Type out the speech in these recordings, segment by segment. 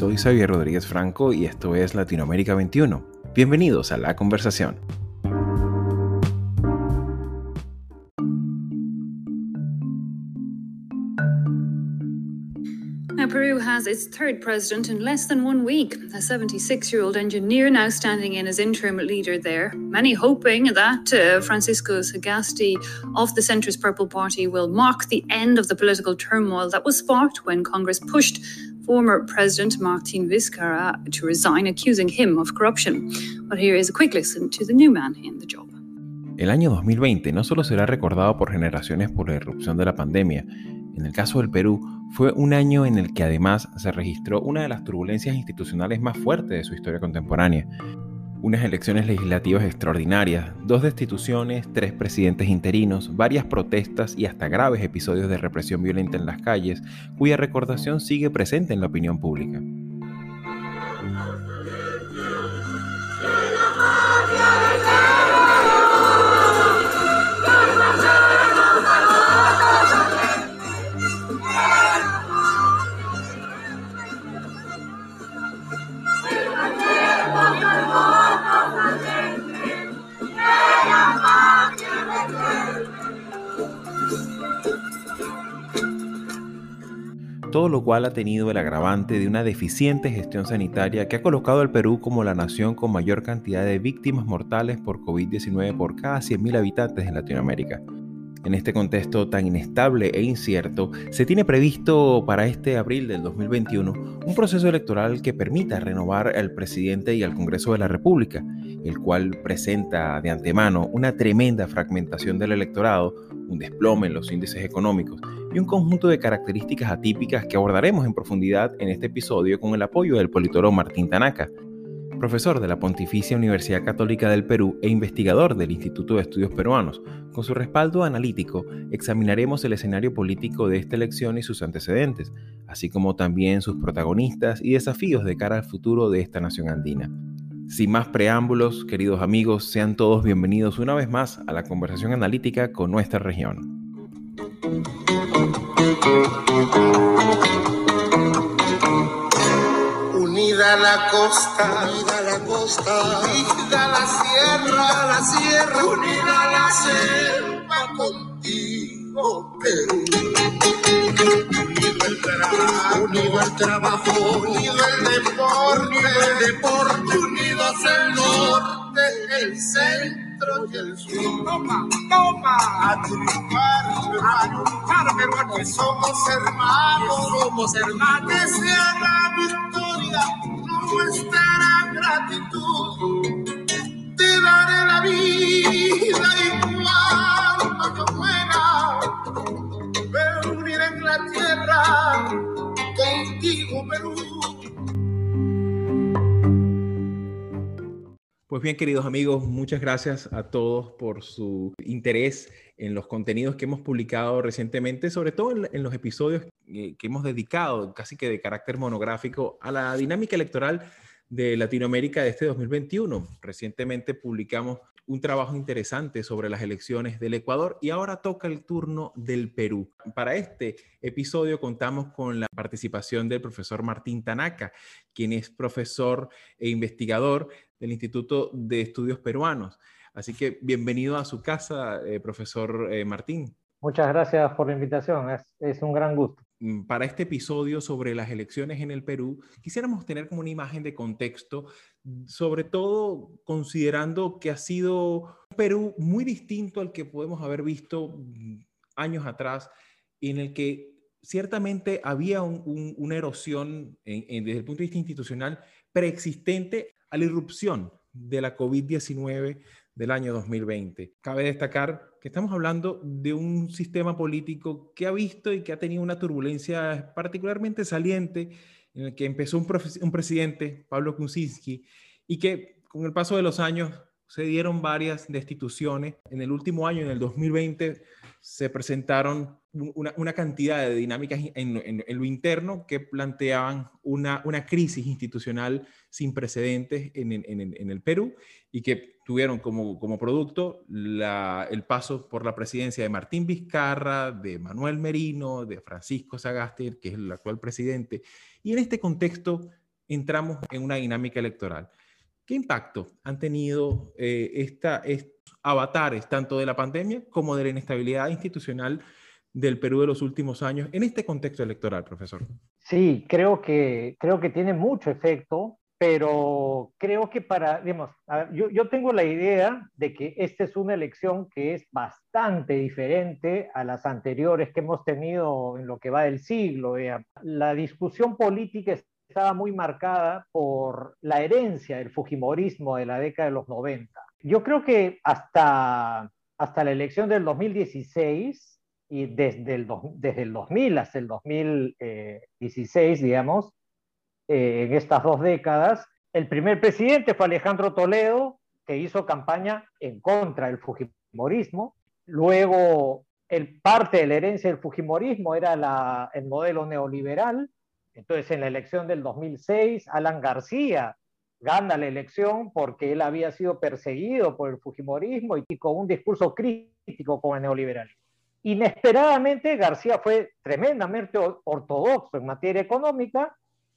soy Xavier Rodríguez Franco y esto es Latinoamérica 21. Bienvenidos a la conversación. Peru has its third president in less than one week, a 76 year old engineer now standing in as interim leader there. Many hoping that uh, Francisco Sagasti of the centrist Purple Party will mark the end of the political turmoil that was sparked when Congress pushed former President Martin Vizcarra to resign, accusing him of corruption. But here is a quick listen to the new man in the job. El año 2020 no solo será recordado por generaciones por la irrupción de la pandemia, en el caso del Perú, fue un año en el que además se registró una de las turbulencias institucionales más fuertes de su historia contemporánea. Unas elecciones legislativas extraordinarias, dos destituciones, tres presidentes interinos, varias protestas y hasta graves episodios de represión violenta en las calles, cuya recordación sigue presente en la opinión pública. Todo lo cual ha tenido el agravante de una deficiente gestión sanitaria que ha colocado al Perú como la nación con mayor cantidad de víctimas mortales por COVID-19 por cada 100.000 habitantes en Latinoamérica. En este contexto tan inestable e incierto, se tiene previsto para este abril del 2021 un proceso electoral que permita renovar al presidente y al Congreso de la República, el cual presenta de antemano una tremenda fragmentación del electorado, un desplome en los índices económicos y un conjunto de características atípicas que abordaremos en profundidad en este episodio con el apoyo del politólogo Martín Tanaka, profesor de la Pontificia Universidad Católica del Perú e investigador del Instituto de Estudios Peruanos. Con su respaldo analítico, examinaremos el escenario político de esta elección y sus antecedentes, así como también sus protagonistas y desafíos de cara al futuro de esta nación andina. Sin más preámbulos, queridos amigos, sean todos bienvenidos una vez más a la conversación analítica con nuestra región. Unida la costa, unida la costa, unida la sierra, la sierra, unida la selva contigo, Perú. Unido el trabajo, unido el deporte, unido el deporte, unidos el norte, el centro y el sur. Toma, toma, a triunfar, hermano, a que somos hermanos, somos hermanos, que sea la victoria nuestra gratitud. Te daré la vida y cuando yo muera, me uniré en la tierra contigo, Perú. Pues bien, queridos amigos, muchas gracias a todos por su interés en los contenidos que hemos publicado recientemente, sobre todo en, los episodios que, hemos dedicado casi que de carácter monográfico a la dinámica electoral de Latinoamérica de este 2021. Recientemente publicamos un trabajo interesante sobre las elecciones del Ecuador y ahora toca el turno del Perú. Para este episodio contamos con la participación del profesor Martín Tanaka, quien es profesor e investigador del Instituto de Estudios Peruanos. Así que bienvenido a su casa, eh, profesor eh, Martín. Muchas gracias por la invitación, es, es un gran gusto. Mm, para este episodio sobre las elecciones en el Perú, quisiéramos tener como una imagen de contexto, sobre todo considerando que ha sido un Perú muy distinto al que podemos haber visto mm, años atrás, en el que ciertamente había una erosión desde el punto de vista institucional preexistente a la irrupción de la COVID-19 del año 2020. Cabe destacar que estamos hablando de un sistema político que ha visto y que ha tenido una turbulencia particularmente saliente, en el que empezó un, un presidente, Pablo Kuczynski, y que con el paso de los años se dieron varias destituciones. En el último año, en el 2020, se presentaron una, cantidad de dinámicas en, lo interno que planteaban una, una crisis institucional sin precedentes en, el Perú y que tuvieron como, como producto el paso por la presidencia de Martín Vizcarra, de Manuel Merino, de Francisco Sagasti, que es el actual presidente. Y en este contexto, entramos en una dinámica electoral. ¿Qué impacto han tenido eh, esta, estos avatares tanto de la pandemia como de la inestabilidad institucional del Perú de los últimos años en este contexto electoral, profesor? Sí, creo que, creo que tiene mucho efecto, pero creo que para, digamos, yo, yo, tengo la idea de que esta es una elección que es bastante diferente a las anteriores que hemos tenido en lo que va del siglo. La discusión política estaba muy marcada por la herencia del Fujimorismo de la década de los 90. Yo creo que hasta, hasta la elección del 2016 y desde el, desde el 2000 hasta el 2016, digamos, eh, en estas dos décadas, el primer presidente fue Alejandro Toledo, que hizo campaña en contra del Fujimorismo. Luego, el, parte de la herencia del Fujimorismo era la, el modelo neoliberal. Entonces, en la elección del 2006, Alan García gana la elección porque él había sido perseguido por el Fujimorismo y con un discurso crítico con el neoliberalismo. Inesperadamente, García fue tremendamente ortodoxo en materia económica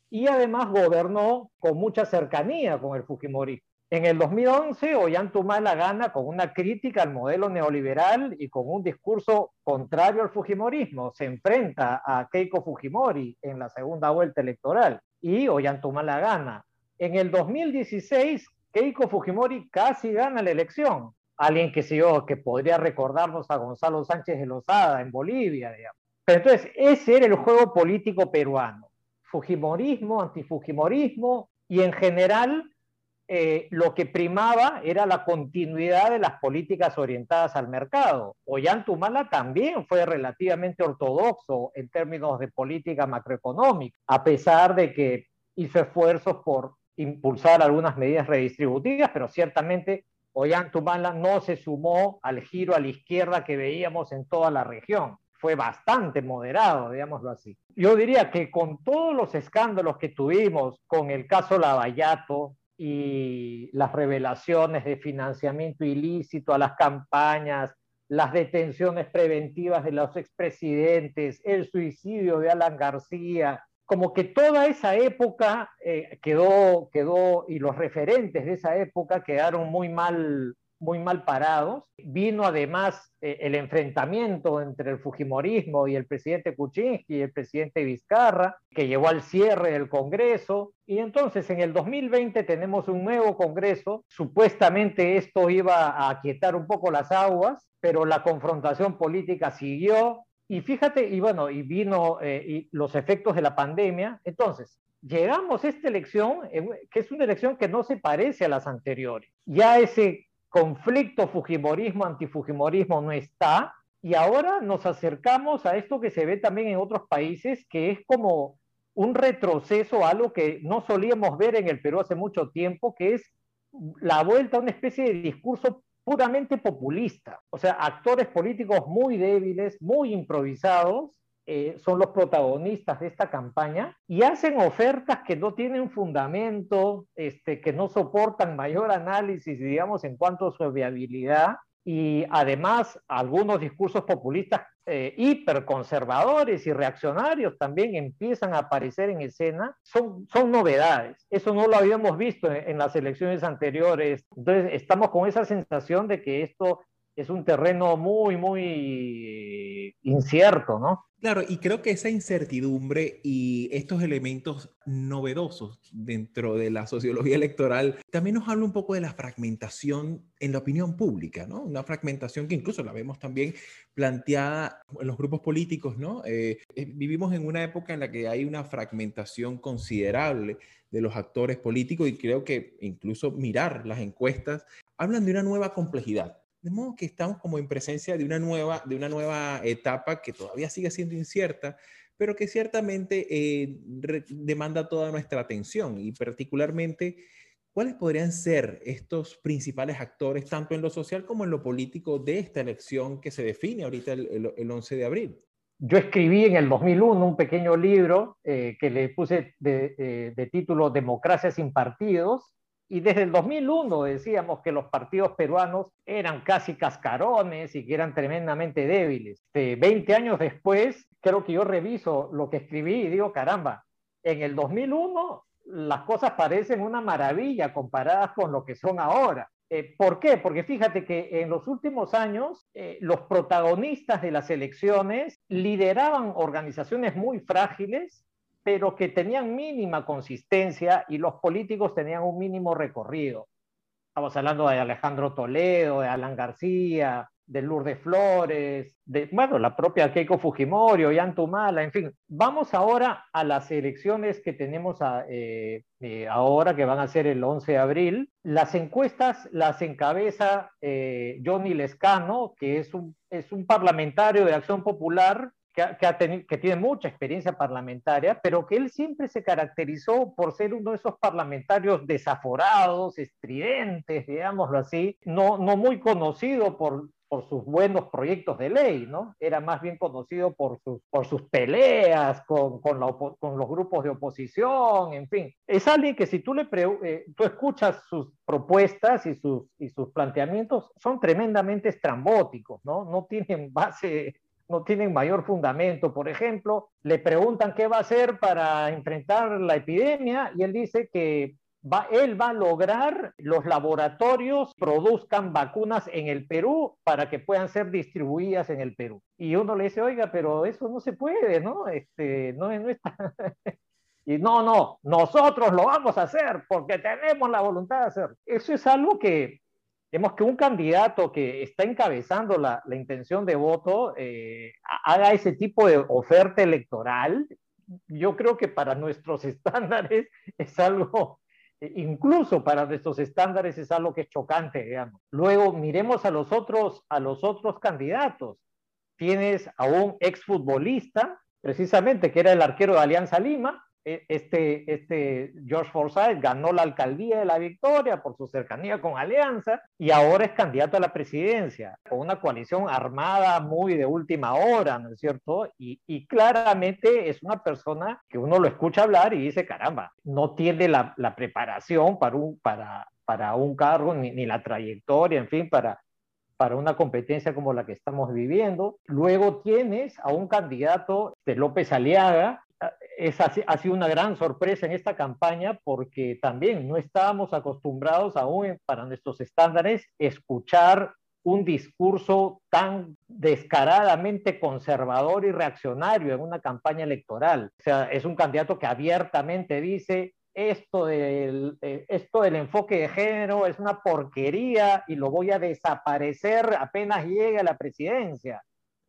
y además gobernó con mucha cercanía con el Fujimorismo. En el 2011, Ollanta gana con una crítica al modelo neoliberal y con un discurso contrario al Fujimorismo. Se enfrenta a Keiko Fujimori en la segunda vuelta electoral y Ollanta gana. En el 2016, Keiko Fujimori casi gana la elección alguien que, se yo, que podría recordarnos a Gonzalo Sánchez de Lozada en Bolivia, digamos. Pero entonces, ese era el juego político peruano. Fujimorismo, antifujimorismo, y en general eh, lo que primaba era la continuidad de las políticas orientadas al mercado. Ollantumala también fue relativamente ortodoxo en términos de política macroeconómica, a pesar de que hizo esfuerzos por impulsar algunas medidas redistributivas, pero ciertamente Ollantumala no se sumó al giro a la izquierda que veíamos en toda la región. Fue bastante moderado, digámoslo así. Yo diría que con todos los escándalos que tuvimos con el caso Lavallato y las revelaciones de financiamiento ilícito a las campañas, las detenciones preventivas de los expresidentes, el suicidio de Alan García, como que toda esa época eh, quedó, quedó, y los referentes de esa época quedaron muy mal, muy mal parados. Vino además eh, el enfrentamiento entre el Fujimorismo y el presidente Kuczynski y el presidente Vizcarra, que llevó al cierre del Congreso. Y entonces en el 2020 tenemos un nuevo Congreso. Supuestamente esto iba a aquietar un poco las aguas, pero la confrontación política siguió y fíjate, y bueno, y vino eh, y los efectos de la pandemia. Entonces, llegamos a esta elección, que es una elección que no se parece a las anteriores. Ya ese conflicto Fujimorismo-antifujimorismo no está, y ahora nos acercamos a esto que se ve también en otros países, que es como un retroceso, algo que no solíamos ver en el Perú hace mucho tiempo, que es la vuelta a una especie de discurso puramente populista. O sea, actores políticos muy débiles, muy improvisados, eh, son los protagonistas de esta campaña y hacen ofertas que no tienen fundamento, este, que no soportan mayor análisis, digamos, en cuanto a su viabilidad y además algunos discursos populistas eh, hiperconservadores y reaccionarios también empiezan a aparecer en escena, son, son novedades. Eso no lo habíamos visto en, en las elecciones anteriores. Entonces estamos con esa sensación de que esto es un terreno muy, muy incierto, ¿no? Claro, y creo que esa incertidumbre y estos elementos novedosos dentro de la sociología electoral también nos habla un poco de la fragmentación en la opinión pública, ¿no? Una fragmentación que incluso la vemos también planteada en los grupos políticos, ¿no? Eh, eh, vivimos en una época en la que hay una fragmentación considerable de los actores políticos y creo que incluso mirar las encuestas hablan de una nueva complejidad de modo que estamos como en presencia de una nueva, de una nueva etapa que todavía sigue siendo incierta, pero que ciertamente eh, demanda toda nuestra atención y particularmente cuáles podrían ser estos principales actores, tanto en lo social como en lo político, de esta elección que se define ahorita el, el, 11 de abril. Yo escribí en el 2001 un pequeño libro eh, que le puse de, eh, de título Democracia sin partidos, y desde el 2001 decíamos que los partidos peruanos eran casi cascarones y que eran tremendamente débiles. De 20 años después, creo que yo reviso lo que escribí y digo, caramba, en el 2001 las cosas parecen una maravilla comparadas con lo que son ahora. Eh, ¿Por qué? Porque fíjate que en los últimos años eh, los protagonistas de las elecciones lideraban organizaciones muy frágiles, pero que tenían mínima consistencia y los políticos tenían un mínimo recorrido. Estamos hablando de Alejandro Toledo, de Alan García, de Lourdes Flores, de, bueno, la propia Keiko Fujimori, Ollantumala, en fin. Vamos ahora a las elecciones que tenemos eh, eh, ahora, que van a ser el 11 de abril. Las encuestas las encabeza eh, Johnny Lescano, que es un, es un parlamentario de Acción Popular que, que, tiene mucha experiencia parlamentaria, pero que él siempre se caracterizó por ser uno de esos parlamentarios desaforados, estridentes, digámoslo así, no, no muy conocido por, por sus buenos proyectos de ley, ¿no? Era más bien conocido por sus, por sus peleas con, con, con los grupos de oposición, en fin. Es alguien que si tú, le eh, tú escuchas sus propuestas y sus, y sus planteamientos, son tremendamente estrambóticos, ¿no? No tienen base no tienen mayor fundamento. Por ejemplo, le preguntan qué va a hacer para enfrentar la epidemia y él dice que va, él va a lograr los laboratorios produzcan vacunas en el Perú para que puedan ser distribuidas en el Perú. Y uno le dice, oiga, pero eso no se puede, ¿no? Este, no, no está... y no, no, nosotros lo vamos a hacer porque tenemos la voluntad de hacer. Eso es algo que, vemos que un candidato que está encabezando la, la intención de voto eh, haga ese tipo de oferta electoral, yo creo que para nuestros estándares es algo e incluso para nuestros estándares es algo que es chocante, digamos. Luego miremos a los otros, a los otros candidatos. Tienes a un exfutbolista, precisamente, que era el arquero de Alianza Lima, este, este George Forsyth ganó la alcaldía de la Victoria por su cercanía con Alianza y ahora es candidato a la presidencia, con una coalición armada muy de última hora, ¿no es cierto? Y, y claramente es una persona que uno lo escucha hablar y dice, caramba, no tiene la, la preparación para un, para, para un cargo ni, ni la trayectoria, en fin, para, para una competencia como la que estamos viviendo. Luego tienes a un candidato de López Aliaga, es, ha sido una gran sorpresa en esta campaña porque también no estábamos acostumbrados aún para nuestros estándares escuchar un discurso tan descaradamente conservador y reaccionario en una campaña electoral. O sea, es un candidato que abiertamente dice esto del, eh, esto del enfoque de género es una porquería y lo voy a desaparecer apenas llegue a la presidencia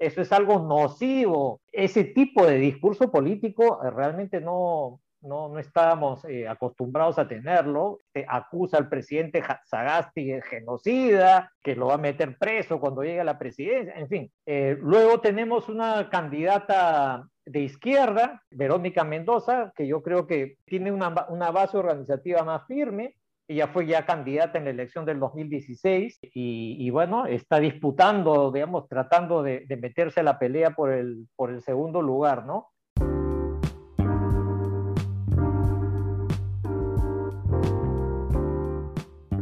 eso es algo nocivo. Ese tipo de discurso político eh, realmente no, no, no estábamos eh, acostumbrados a tenerlo. Se acusa al presidente Sagasti de genocida, que lo va a meter preso cuando llegue a la presidencia, en fin. Eh, luego tenemos una candidata de izquierda, Verónica Mendoza, que yo creo que tiene una, una base organizativa más firme, ella fue ya candidata en la elección del 2016 y, y bueno, está disputando, digamos, tratando de, de, meterse a la pelea por el, por el segundo lugar, ¿no?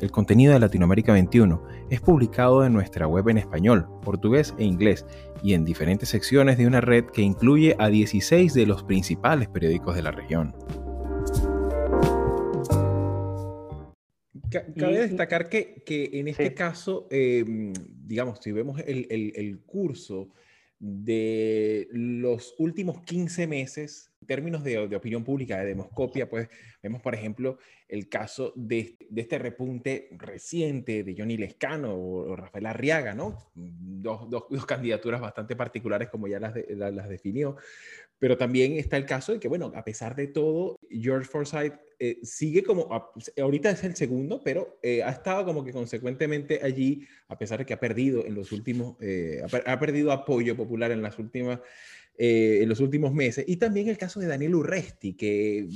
El contenido de Latinoamérica 21 es publicado en nuestra web en español, portugués e inglés y en diferentes secciones de una red que incluye a 16 de los principales periódicos de la región. Cabe destacar que, en este caso, em, digamos, si vemos el curso de los últimos 15 meses términos de, opinión pública, de demoscopia, pues vemos, por ejemplo, el caso de, este repunte reciente de Johnny Lescano o, Rafael Arriaga, ¿no? Dos, candidaturas bastante particulares, como ya las, las definió. Pero también está el caso de que, bueno, a pesar de todo, George Forsyth eh, sigue como, ahorita es el segundo, pero eh, ha estado como que consecuentemente allí, a pesar de que ha perdido en los últimos, eh, ha, perdido apoyo popular en las últimas en los últimos meses. Y también el caso de Daniel Urresti, que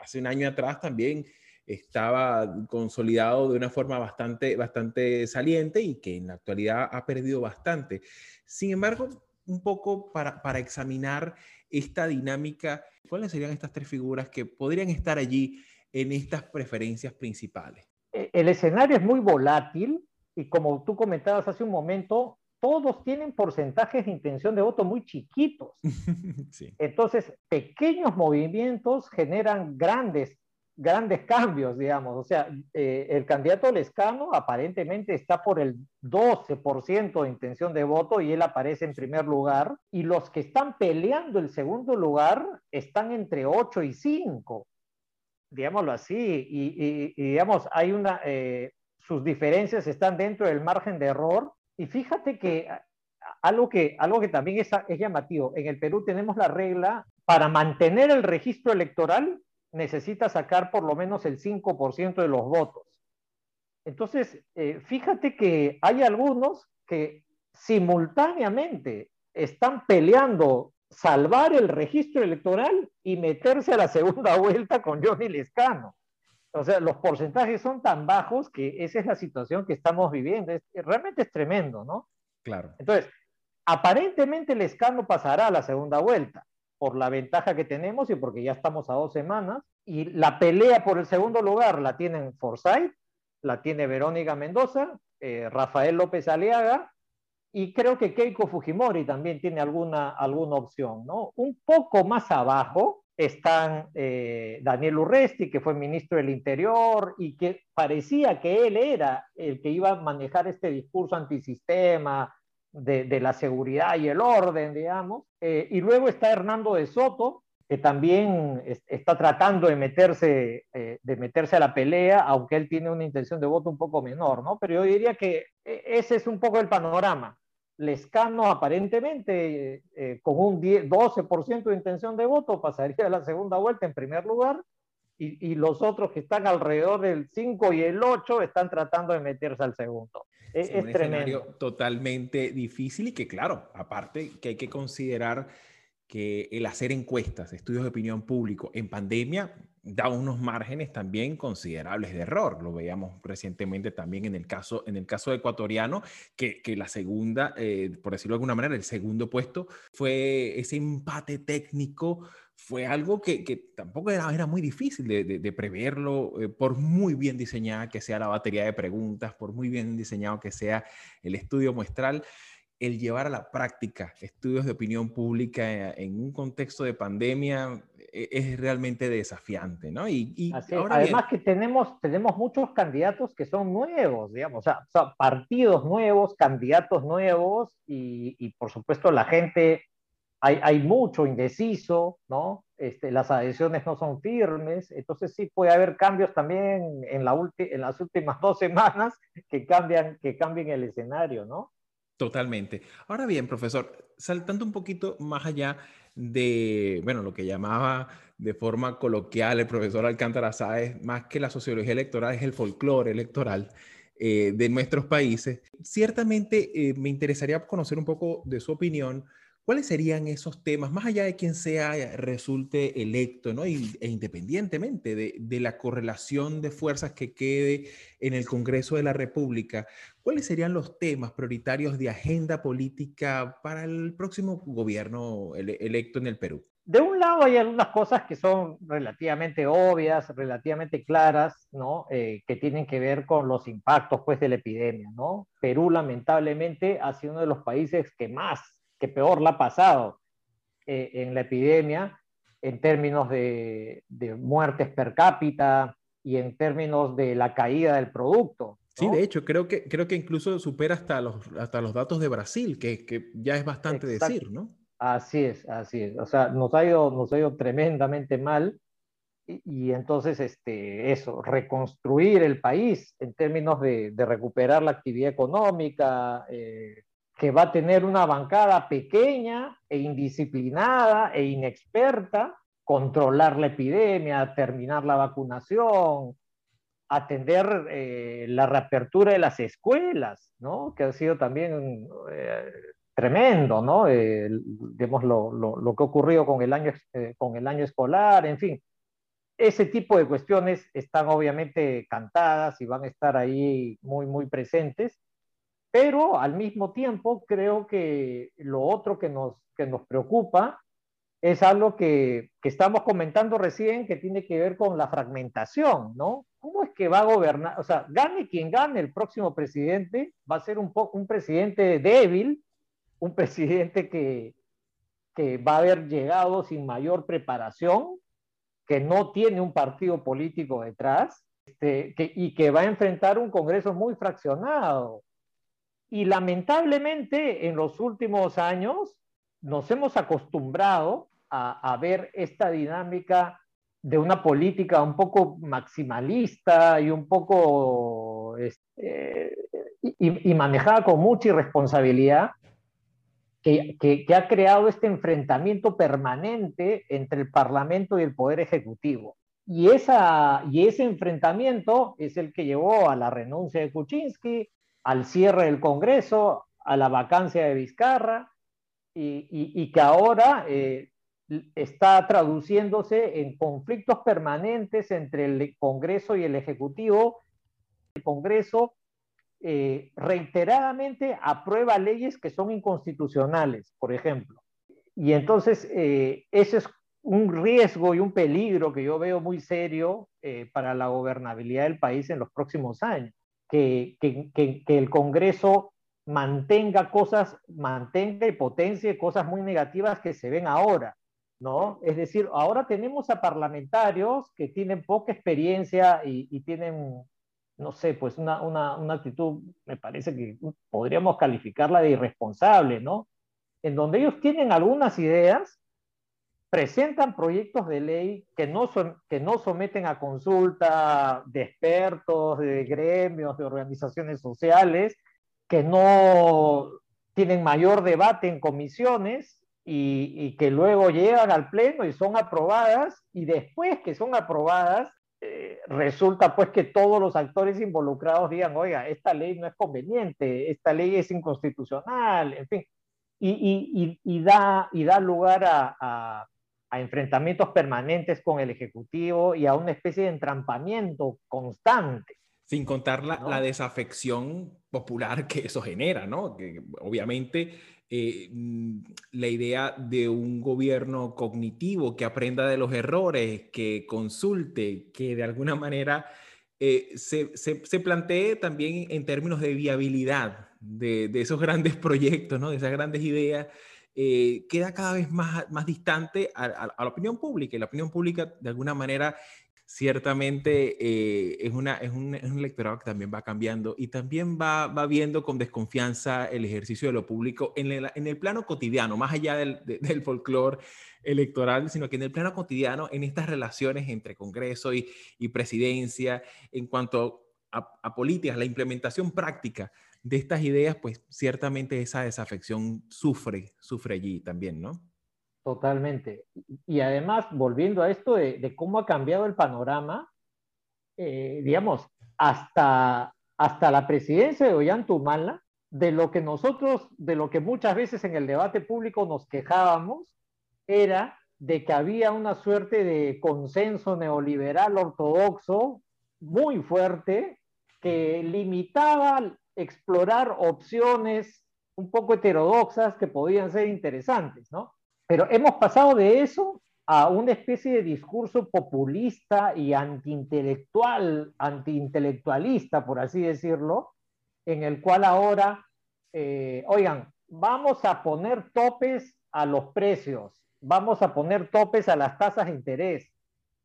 hace un año atrás también estaba consolidado de una forma bastante, bastante saliente y que en la actualidad ha perdido bastante. Sin embargo, un poco para, para examinar esta dinámica, ¿cuáles serían estas tres figuras que podrían estar allí en estas preferencias principales? E, el escenario es muy volátil y como tú comentabas hace un momento, todos tienen porcentajes de intención de voto muy chiquitos. Entonces, pequeños movimientos generan grandes grandes cambios, digamos. O sea, eh, el candidato Lescano aparentemente está por el 12% de intención de voto y él aparece en primer lugar. Y los que están peleando el segundo lugar están entre 8 y 5, digámoslo así. Y, digamos, hay una, eh, sus diferencias están dentro del margen de error. Y fíjate que algo que, algo que también es, llamativo, en el Perú tenemos la regla para mantener el registro electoral necesita sacar por lo menos el 5% de los votos. Entonces, eh, fíjate que hay algunos que simultáneamente están peleando salvar el registro electoral y meterse a la segunda vuelta con Johnny Lescano. O sea, los porcentajes son tan bajos que esa es la situación que estamos viviendo. realmente es tremendo, ¿no? Claro. Entonces, aparentemente Lescano pasará a la segunda vuelta por la ventaja que tenemos y porque ya estamos a dos semanas. Y la pelea por el segundo lugar la tienen Forsyth, la tiene Verónica Mendoza, eh, Rafael López Aliaga y creo que Keiko Fujimori también tiene alguna, alguna opción. ¿no? Un poco más abajo están eh, Daniel Urresti, que fue ministro del Interior y que parecía que él era el que iba a manejar este discurso antisistema, de, la seguridad y el orden, digamos. Eh, y luego está Hernando de Soto, que también está tratando de meterse, eh, de meterse a la pelea, aunque él tiene una intención de voto un poco menor, ¿no? Pero yo diría que eh, ese es un poco el panorama. Lescano aparentemente con un 10, 12% de intención de voto pasaría a la segunda vuelta en primer lugar y, y, los otros que están alrededor del 5 y el 8 están tratando de meterse al segundo. Es, un escenario totalmente difícil y que, claro, aparte que hay que considerar que el hacer encuestas, estudios de opinión público en pandemia da unos márgenes también considerables de error. Lo veíamos recientemente también en el caso, en el caso ecuatoriano, que, que la segunda, eh, por decirlo de alguna manera, el segundo puesto fue ese empate técnico fue algo que, tampoco era, era, muy difícil de, preverlo, eh, por muy bien diseñada que sea la batería de preguntas, por muy bien diseñado que sea el estudio muestral, el llevar a la práctica estudios de opinión pública en un contexto de pandemia es realmente desafiante, ¿no? Y, además que tenemos, tenemos muchos candidatos que son nuevos, digamos, o sea, partidos nuevos, candidatos nuevos y, y por supuesto la gente hay, mucho indeciso, ¿no? Este, las adhesiones no son firmes, entonces sí puede haber cambios también en, la en las últimas dos semanas que cambian, que cambien el escenario, ¿no? Totalmente. Ahora bien, profesor, saltando un poquito más allá de, bueno, lo que llamaba de forma coloquial el profesor Alcántara Sáez, más que la sociología electoral, es el folclore electoral. Eh, de nuestros países. Ciertamente eh, me interesaría conocer un poco de su opinión ¿Cuáles serían esos temas, más allá de quien sea, eh, resulte electo, ¿no? e independientemente de, la correlación de fuerzas que quede en el Congreso de la República, cuáles serían los temas prioritarios de agenda política para el próximo gobierno electo en el Perú? De un lado hay algunas cosas que son relativamente obvias, relativamente claras, ¿no? Eh, que tienen que ver con los impactos pues, de la epidemia. ¿no? Perú lamentablemente ha sido uno de los países que más que peor la ha pasado eh, en la epidemia en términos de, muertes per cápita y en términos de la caída del producto. Sí, de hecho, creo que, creo que incluso supera hasta los, hasta los datos de Brasil, que, que ya es bastante decir, ¿no? Así es, así es. O sea, nos ha ido, nos ha ido tremendamente mal y, entonces este, eso, reconstruir el país en términos de, recuperar la actividad económica, eh, que va a tener una bancada pequeña e indisciplinada e inexperta, controlar la epidemia, terminar la vacunación, atender eh, la reapertura de las escuelas, ¿no? que ha sido también eh, tremendo, ¿no? Eh, lo, que ha ocurrido con el año, con el año escolar, en fin. ese tipo de cuestiones están obviamente cantadas y van a estar ahí muy, muy presentes, pero al mismo tiempo creo que lo otro que nos, que nos preocupa es algo que, que estamos comentando recién que tiene que ver con la fragmentación, ¿no? ¿Cómo es que va a gobernar? O sea, gane quien gane el próximo presidente, va a ser un, un presidente débil, un presidente que, que va a haber llegado sin mayor preparación, que no tiene un partido político detrás este, que, y que va a enfrentar un Congreso muy fraccionado. Y lamentablemente en los últimos años nos hemos acostumbrado a, ver esta dinámica de una política un poco maximalista y un poco este, y, y, manejada con mucha irresponsabilidad, que, que, que, ha creado este enfrentamiento permanente entre el Parlamento y el Poder Ejecutivo. Y, esa, y ese enfrentamiento es el que llevó a la renuncia de Kuczynski, al cierre del Congreso, a la vacancia de Vizcarra, y, que ahora eh, está traduciéndose en conflictos permanentes entre el Congreso y el Ejecutivo. El Congreso eh, reiteradamente aprueba leyes que son inconstitucionales, por ejemplo. Y entonces, eh, ese es un riesgo y un peligro que yo veo muy serio para la gobernabilidad del país en los próximos años, que, el Congreso mantenga cosas, mantenga y potencie cosas muy negativas que se ven ahora, ¿no? Es decir, ahora tenemos a parlamentarios que tienen poca experiencia y, tienen no sé, pues una, una, actitud, me parece que podríamos calificarla de irresponsable, ¿no? En donde ellos tienen algunas ideas, presentan proyectos de ley que no, son, que no someten a consulta de expertos, de gremios, de organizaciones sociales, que no tienen mayor debate en comisiones y, que luego llegan al Pleno y son aprobadas y después que son aprobadas eh, resulta pues que todos los actores involucrados digan, oiga, esta ley no es conveniente, esta ley es inconstitucional, en fin, y, y, da, y da lugar a, a, enfrentamientos permanentes con el Ejecutivo y a una especie de entrampamiento constante. Sin contar la, ¿no? la desafección popular que eso genera, ¿no? Que obviamente eh, mm, la idea de un gobierno cognitivo que aprenda de los errores, que consulte, que de alguna manera eh, se, se, se, plantee también en términos de viabilidad de, de esos grandes proyectos, ¿no? de esas grandes ideas, eh, queda cada vez más, más distante a, la opinión pública. Y la opinión pública, de alguna manera, ciertamente eh, es, una, es, un, electorado que también va cambiando y también va, va viendo con desconfianza el ejercicio de lo público en el, en el plano cotidiano, más allá del, de, del electoral, sino que en el plano cotidiano, en estas relaciones entre Congreso y, presidencia, en cuanto a políticas, la implementación práctica de estas ideas, pues ciertamente esa desafección sufre, sufre allí también, ¿no? Totalmente. Y además, volviendo a esto de, de cómo ha cambiado el panorama, eh, digamos, hasta, hasta la presidencia de Ollantumala, de lo que nosotros, de lo que muchas veces en el debate público nos quejábamos, era de que había una suerte de consenso neoliberal ortodoxo muy fuerte que limitaba explorar opciones un poco heterodoxas que podían ser interesantes, ¿no? Pero hemos pasado de eso a una especie de discurso populista y antiintelectual, antiintelectualista, por así decirlo, en el cual ahora, eh, oigan, vamos a poner topes a los precios, vamos a poner topes a las tasas de interés.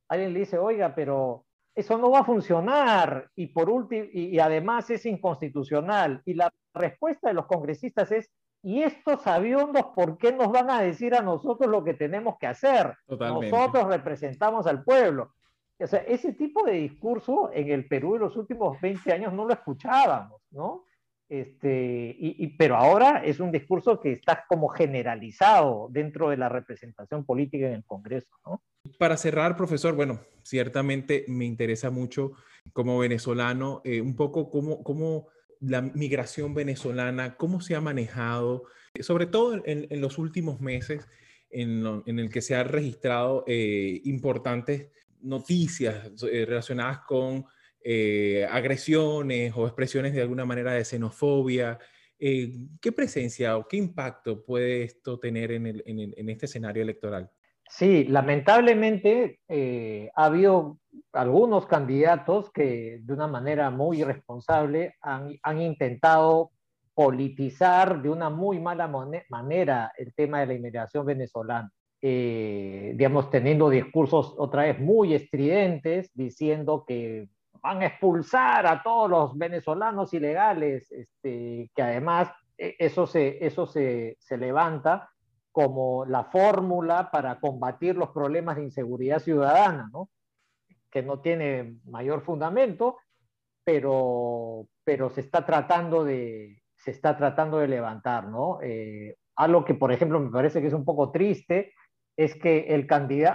Alguien le dice, oiga, pero eso no va a funcionar y por último, y, y además es inconstitucional. Y la respuesta de los congresistas es, ¿Y estos aviondos por qué nos van a decir a nosotros lo que tenemos que hacer? Totalmente. Nosotros representamos al pueblo. O sea, ese tipo de discurso en el Perú en los últimos 20 años no lo escuchábamos, ¿no? Este, y, pero ahora es un discurso que está como generalizado dentro de la representación política en el Congreso. Para cerrar, profesor, bueno, ciertamente me interesa mucho como venezolano eh, un poco cómo, cómo la migración venezolana, cómo se ha manejado, sobre todo en, los últimos meses, en, lo, el que se han registrado eh, importantes noticias relacionadas con agresiones o expresiones de alguna manera de xenofobia. ¿Qué presencia o qué impacto puede esto tener en este escenario electoral? Sí, lamentablemente eh, ha habido algunos candidatos que de una manera muy irresponsable han, intentado politizar de una muy mala manera el tema de la inmigración venezolana. Eh, digamos, teniendo discursos otra vez muy estridentes, diciendo que van a expulsar a todos los venezolanos ilegales, este, que además eh, eso se, eso se, se levanta como la fórmula para combatir los problemas de inseguridad ciudadana, ¿no? que no tiene mayor fundamento, pero, pero se, está tratando de, se está tratando de levantar. ¿no? Eh, algo que, por ejemplo, me parece que es un poco triste es que el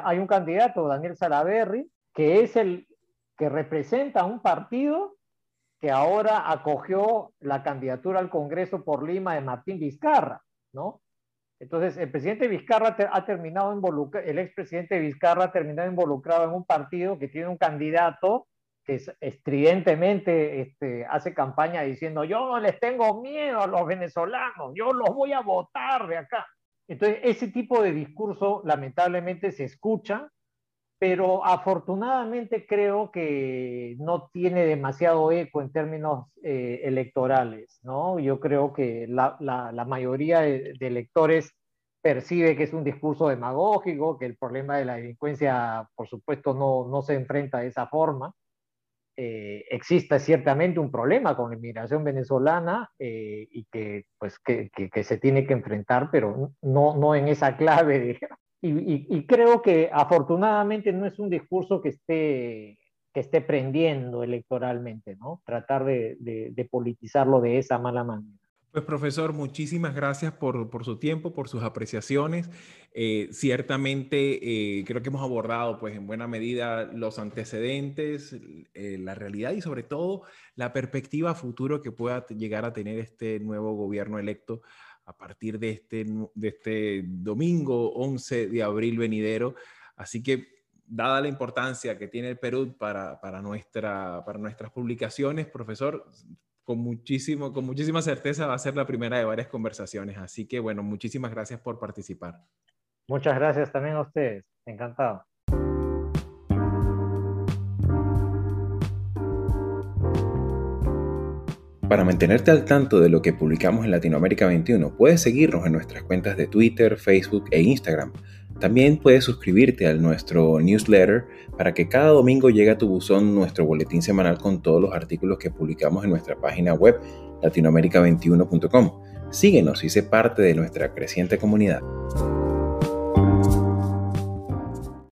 hay un candidato, Daniel Salaverry, que es el que representa un partido que ahora acogió la candidatura al Congreso por Lima de Martín Vizcarra, ¿no? Entonces, el presidente Vizcarra ha terminado involucrado, el expresidente Vizcarra ha terminado involucrado en un partido que tiene un candidato que estridentemente este, hace campaña diciendo, yo no les tengo miedo a los venezolanos, yo los voy a votar de acá. Entonces, ese tipo de discurso lamentablemente se escucha, pero afortunadamente creo que no tiene demasiado eco en términos eh, electorales, ¿no? Yo creo que la, mayoría de, electores percibe que es un discurso demagógico, que el problema de la delincuencia, por supuesto, no, no se enfrenta de esa forma. Eh, existe ciertamente un problema con la inmigración venezolana eh, y que, pues, que, que, se tiene que enfrentar, pero no, no en esa clave, de, y, creo que afortunadamente no es un discurso que esté, que esté prendiendo electoralmente, ¿no? Tratar de, politizarlo de esa mala manera. Pues profesor, muchísimas gracias por, por su tiempo, por sus apreciaciones. Eh, ciertamente eh, creo que hemos abordado pues en buena medida los antecedentes, eh, la realidad y sobre todo la perspectiva futuro que pueda llegar a tener este nuevo gobierno electo a partir de este, de este domingo 11 de abril venidero. Así que, dada la importancia que tiene el Perú para, para, nuestra, para nuestras publicaciones, profesor, con, muchísimo, con muchísima certeza va a ser la primera de varias conversaciones. Así que, bueno, muchísimas gracias por participar. Muchas gracias también a ustedes. Encantado. Para mantenerte al tanto de lo que publicamos en Latinoamérica 21, puedes seguirnos en nuestras cuentas de Twitter, Facebook e Instagram. También puedes suscribirte a nuestro newsletter para que cada domingo llegue a tu buzón nuestro boletín semanal con todos los artículos que publicamos en nuestra página web latinoamerica21.com. Síguenos y sé parte de nuestra creciente comunidad.